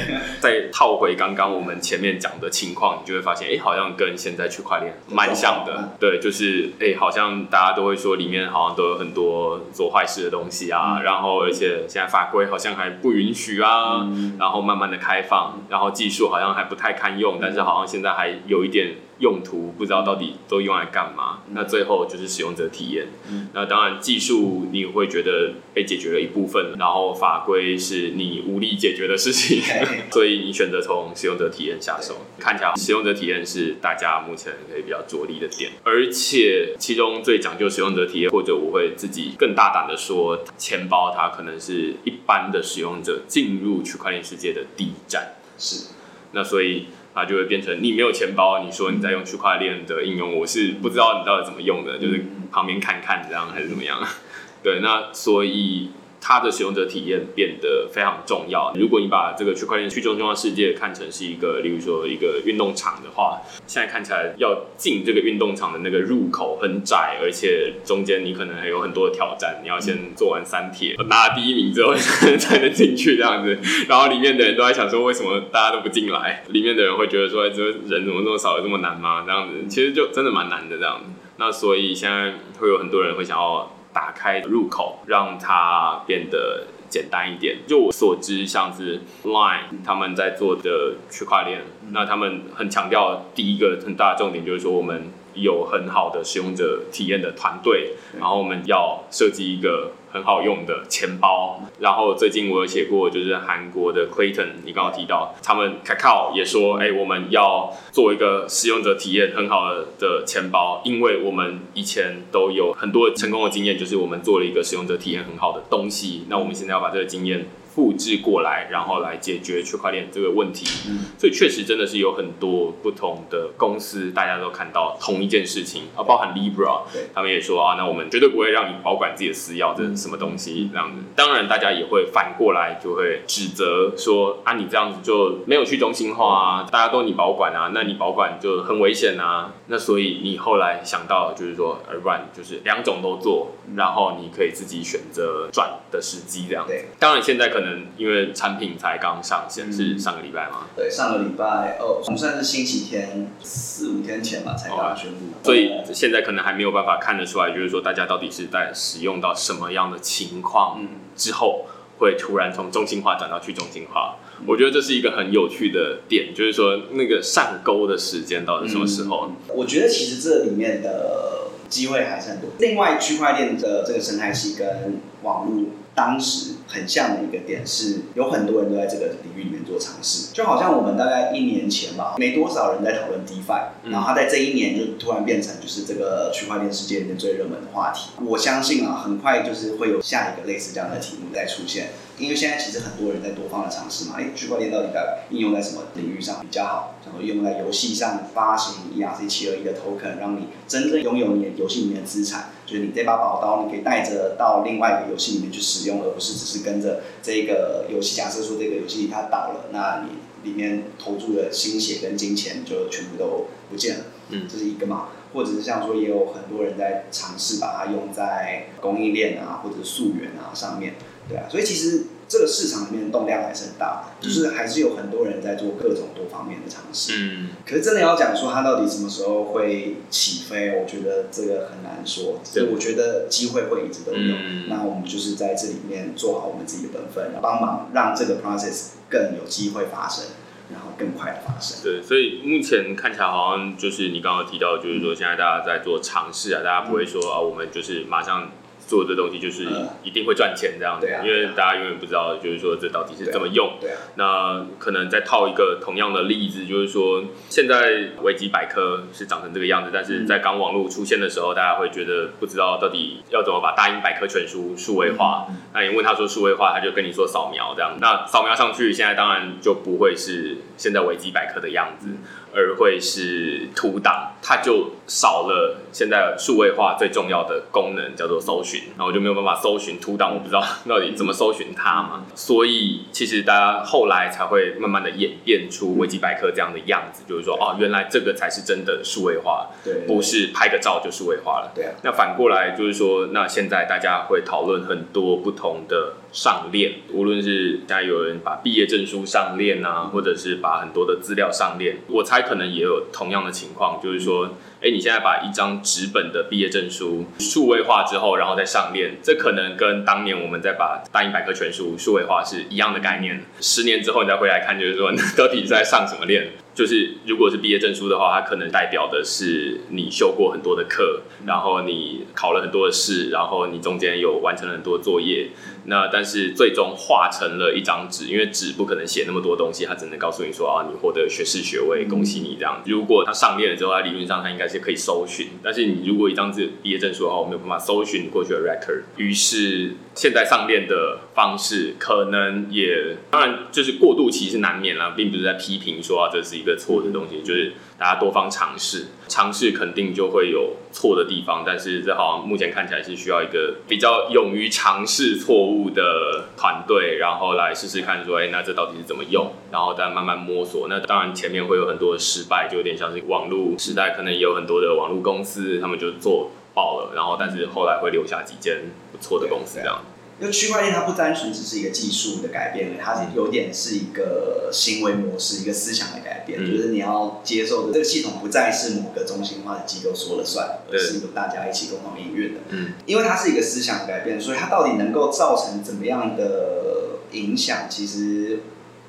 再套回刚刚我们前面讲的情况，你就会发现，哎、好像跟现在区块链蛮像的。对，就是哎、好像大家都会说里面好像都有很多做坏事的东西啊，嗯然后而且现在法规好像还不允许啊，嗯然后慢慢的开放，然后技术好像还不太堪用，但是好像现在还有一点用途，不知道到底都用来干嘛。那最后就是使用者体验。嗯那当然技术你会觉得被解决了一部分，然后法规是你无力解决的事情。所以你选择从使用者体验下手，看起来使用者体验是大家目前可以比较着力的点，而且其中最讲究使用者体验，或者我会自己更大胆的说，钱包它可能是一般的使用者进入区块链世界的第一站。是，那所以它就会变成你没有钱包，你说你在用区块链的应用，我是不知道你到底怎么用的，就是旁边看看这样还是怎么样？对，那所以它的使用者体验变得非常重要。如果你把这个区块链去中心化世界看成是一个，例如说一个运动场的话，现在看起来要进这个运动场的那个入口很窄，而且中间你可能还有很多的挑战，你要先做完三铁，拿第一名之后 才能进去这样子。然后里面的人都在想说，为什么大家都不进来？里面的人会觉得说，哎这人怎么这么少，有这么难吗？这样子，其实就真的蛮难的这样子。那所以现在会有很多人会想要打开入口，让它变得简单一点。就我所知，像是 Line 他们在做的区块链，那他们很强调第一个很大的重点就是说，我们有很好的使用者体验的团队，然后我们要设计一个很好用的钱包。然后最近我有写过，就是韩国的 Clayton，你刚刚提到，他们 Kakao 也说，哎、我们要做一个使用者体验很好的的钱包，因为我们以前都有很多成功的经验，就是我们做了一个使用者体验很好的东西，那我们现在要把这个经验复制过来，然后来解决区块链这个问题。嗯所以确实真的是有很多不同的公司，大家都看到同一件事情啊，包含 Libra，对他们也说啊，那我们绝对不会让你保管自己的私钥，这是什么东西这样子。当然，大家也会反过来就会指责说啊，你这样子就没有去中心化啊，大家都你保管啊，那你保管就很危险啊。那所以你后来想到就是说，呃，不然就是两种都做，然后你可以自己选择转的时机这样子对。当然，现在可能因为产品才刚上线，是嗯上个礼拜吗，对，上个礼拜哦，我们算是星期天四五天前吧才刚宣布，所以现在可能还没有办法看得出来，就是说大家到底是在使用到什么样的情况嗯之后，会突然从中心化转到去中心化。我觉得这是一个很有趣的点，就是说那个上钩的时间到底什么时候？嗯我觉得其实这里面的机会还是很多。另外，区块链的这个生态系跟网络当时很像的一个点是，有很多人都在这个领域里面做尝试。就好像我们大概一年前吧，没多少人在讨论 DeFi，、嗯然后它在这一年就突然变成就是这个区块链世界里面最热门的话题。我相信啊，很快就是会有下一个类似这样的题目再出现。因为现在其实很多人在多方的尝试嘛，哎，区块链到底在应用在什么领域上比较好？然后应用在游戏上发行 ERC 七二一的 token，让你真正拥有你的游戏里面的资产，就是你这把宝刀，你可以带着到另外一个游戏里面去使用，而不是只是跟着这个游戏。假设说这个游戏它倒了，那你里面投注的心血跟金钱就全部都不见了。嗯这是一个嘛，或者是像说也有很多人在尝试把它用在供应链啊，或者溯源啊上面，对啊，所以其实这个市场里面的动量还是很大的，就是还是有很多人在做各种多方面的尝试。嗯，可是真的要讲说它到底什么时候会起飞，我觉得这个很难说。所以我觉得机会会一直都有。嗯那我们就是在这里面做好我们自己的本分，帮忙让这个 process 更有机会发生，然后更快的发生。对，所以目前看起来好像就是你刚刚提到，就是说现在大家在做尝试啊，大家不会说啊，我们就是马上。做这东西就是嗯一定会赚钱这样子，因为大家永远不知道，就是说这到底是怎么用。对啊，那可能再套一个同样的例子，就是说，现在维基百科是长成这个样子，但是在刚网络出现的时候，大家会觉得不知道到底要怎么把大英百科全书数位化。那你问他说数位化，他就跟你说扫描这样。那扫描上去，现在当然就不会是现在维基百科的样子，而会是图档，它就少了现在数位化最重要的功能，叫做搜寻。然后我就没有办法搜寻图档，我不知道 到底怎么搜寻它嘛。所以其实大家后来才会慢慢的演变出维基百科这样的样子，就是说哦，原来这个才是真的数位化，对，不是拍个照就数位化了。对啊，那反过来就是说，那现在大家会讨论很多不同的上链，无论是现在有人把毕业证书上链啊，或者是把很多的资料上链，我猜可能也有同样的情况，就是说，哎，你现在把一张纸本的毕业证书数位化之后，然后再上链，这可能跟当年我们在把大英百科全书数位化是一样的概念。十年之后你再回来看，就是说，那到底在上什么链？就是如果是毕业证书的话，它可能代表的是你修过很多的课，然后你考了很多的试，然后你中间有完成了很多作业。那但是最终化成了一张纸，因为纸不可能写那么多东西，它只能告诉你说啊，你获得学士学位，恭喜你这样。如果它上链了之后，它理论上它应该是可以搜寻，但是你如果一张纸毕业证书的话，我没有办法搜寻过去的 record。于是现在上链的方式可能也当然就是过渡期是难免啦，并不是在批评说啊这是一个错的东西，就是大家多方尝试，尝试肯定就会有错的地方，但是这好像目前看起来是需要一个比较勇于尝试错误的团队，然后来试试看说，哎、那这到底是怎么用，然后再慢慢摸索。那当然前面会有很多的失败，就有点像是网络时代，可能也有很多的网络公司，他们就做爆了，然后但是后来会留下几间不错的公司这样。因为区块链它不单纯只是一个技术的改变，它是有点是一个行为模式、一个思想的改变，嗯就是你要接受的这个系统不再是某个中心化的机构说了算，而是由大家一起共同营运的。嗯，因为它是一个思想的改变，所以它到底能够造成怎么样的影响，其实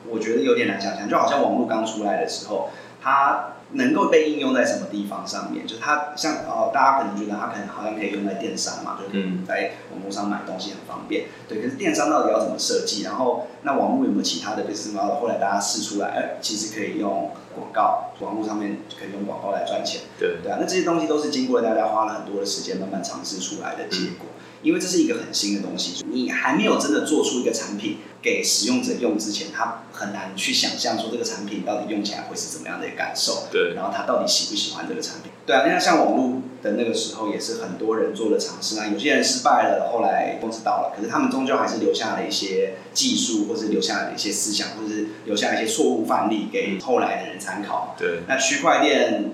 我觉得有点难想象。就好像网络刚出来的时候，它能够被应用在什么地方上面？就是它像哦，大家可能觉得它可能好像可以用在电商嘛，就是嗯在网络上买东西很方便。对，可是电商到底要怎么设计？然后那网络有没有其他的 business model？后来大家试出来，哎，其实可以用广告，网络上面可以用广告来赚钱。对，对啊，那这些东西都是经过大家花了很多的时间慢慢尝试出来的结果。因为这是一个很新的东西，你还没有真的做出一个产品给使用者用之前，他很难去想象说这个产品到底用起来会是怎么样的感受，对，然后他到底喜不喜欢这个产品？对啊，那像网络的那个时候也是很多人做了尝试啊，有些人失败了，后来公司倒了，可是他们终究还是留下了一些技术，或是留下了一些思想，或者是留下一些错误范例给后来的人参考。对，那区块链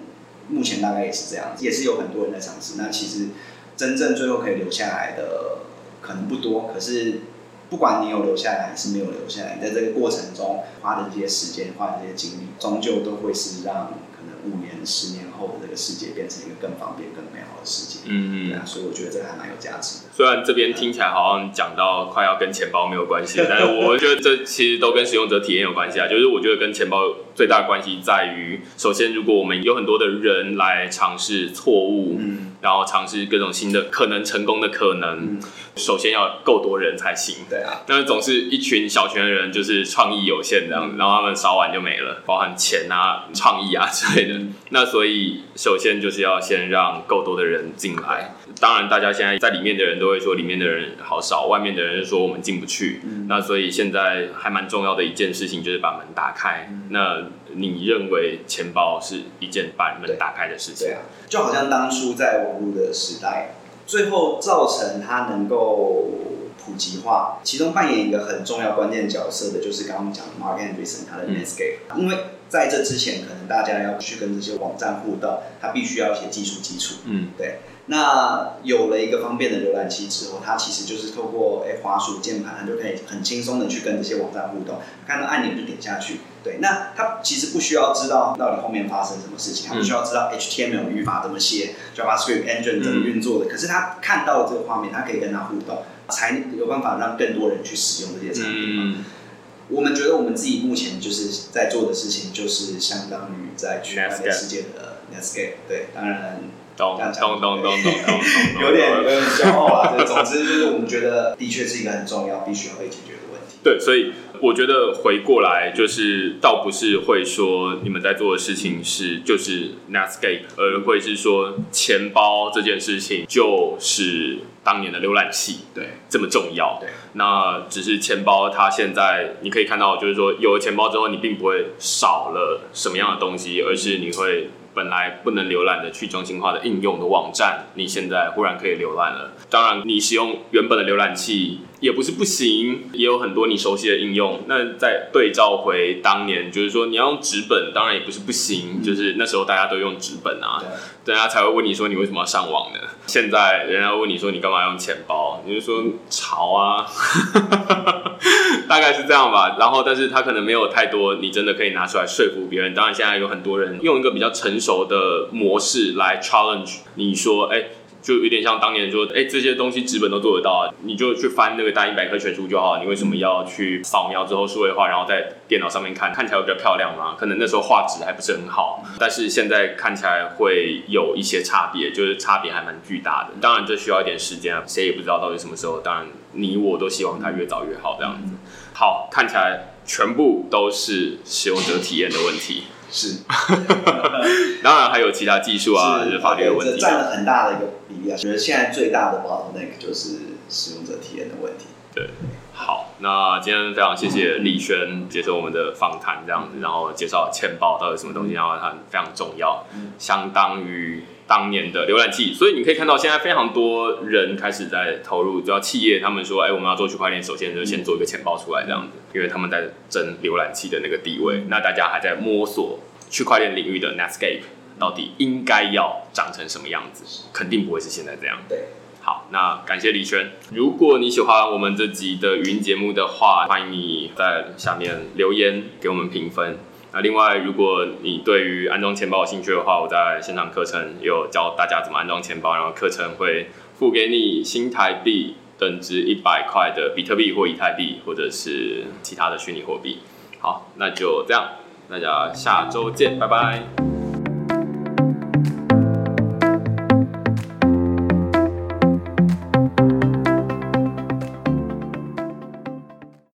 目前大概也是这样，也是有很多人在尝试。那其实真正最后可以留下来的可能不多，可是不管你有留下来还是没有留下来，在这个过程中花的这些时间、花的这些精力，终究都会是让可能五年、十年后的这个世界变成一个更方便、更美好的世界。嗯对啊，所以我觉得这个还蛮有价值的。虽然这边听起来好像讲到快要跟钱包没有关系，但是我觉得这其实都跟使用者体验有关系啊。就是我觉得跟钱包最大的关系在于，首先如果我们有很多的人来尝试错误，嗯，然后尝试各种新的可能成功的可能，嗯首先要够多人才行。对啊，那总是一群小群的人，就是创意有限这样子，然后他们烧完就没了，包含钱啊、创意啊之类的。那所以首先就是要先让够多的人进来。当然，大家现在在里面的人都会说里面的人好少，外面的人说我们进不去。嗯那所以现在还蛮重要的一件事情就是把门打开。那你认为钱包是一件把门打开的事情对？啊，就好像当初在网络的时代，最后造成它能够普及化，其中扮演一个很重要关键角色的，就是刚刚讲的 Mark Andreessen 他的嗯 Netscape，、因为在这之前，可能大家要去跟这些网站互动，他必须要有一些技术基础。嗯，对。那有了一个方便的浏览器之后，它其实就是透过哎滑鼠键盘，它就可以很轻松的去跟这些网站互动，看到按钮就点下去。对，那它其实不需要知道到底后面发生什么事情，它不需要知道 HTML 语法怎么写，JavaScript engine 怎么运作的。可是它看到了这个画面，它可以跟它互动，才有办法让更多人去使用这些产品嘛。嗯，我们觉得我们自己目前就是在做的事情，就是相当于在区块链世界的 Netscape。对，当然咚咚咚咚咚咚，有点有点骄傲啊。这总之就是我们觉得的确是一个很重要、必须要被解决的问题。对，所以我觉得回过来就是，倒不是会说你们在做的事情是就是 Netscape，而会是说钱包这件事情就是当年的浏览器对这么重要。对，那只是钱包它现在你可以看到，就是说有了钱包之后，你并不会少了什么样的东西，而是你会。本来不能浏览的去中心化的应用的网站，你现在忽然可以浏览了。当然，你使用原本的浏览器也不是不行，也有很多你熟悉的应用。那再对照回当年，就是说你要用纸本，当然也不是不行，就是那时候大家都用纸本啊，人家才会问你说你为什么要上网呢？现在人家问你说你干嘛用钱包，你就说潮啊，大概是这样吧。然后，但是他可能没有太多你真的可以拿出来说服别人。当然，现在有很多人用一个比较成熟的模式来 challenge 你说，哎、就有点像当年说，哎、这些东西纸本都做得到啊，你就去翻那个大英百科全书就好，你为什么要去扫描之后数位化，然后在电脑上面看，看起来会比较漂亮吗？可能那时候画质还不是很好，但是现在看起来会有一些差别，就是差别还蛮巨大的。当然这需要一点时间啊，谁也不知道到底什么时候。当然你我都希望它越早越好，这样子。好，看起来全部都是使用者体验的问题，是，当然还有其他技术啊，就是法律的问题。这占了很大的一个比例啊。觉得现在最大的 bottleneck 就是使用者体验的问题。对，好，那今天非常谢谢李轩接受我们的访谈，这样子，然后介绍钱包到底什么东西，然后它非常重要，相当于当年的浏览器，所以你可以看到现在非常多人开始在投入，只要企业他们说，哎、我们要做区块链，首先就先做一个钱包出来这样子，因为他们在争浏览器的那个地位，那大家还在摸索区块链领域的 Netscape 到底应该要长成什么样子，肯定不会是现在这样。对，好，那感谢李轩。如果你喜欢我们这集的语音节目的话，欢迎你在下面留言给我们评分。那另外，如果你对于安装钱包有兴趣的话，我在现场课程也有教大家怎么安装钱包，然后课程会付给你新台币等值一百块的比特币或以太币，或者是其他的虚拟货币。好，那就这样，大家下周见，拜拜。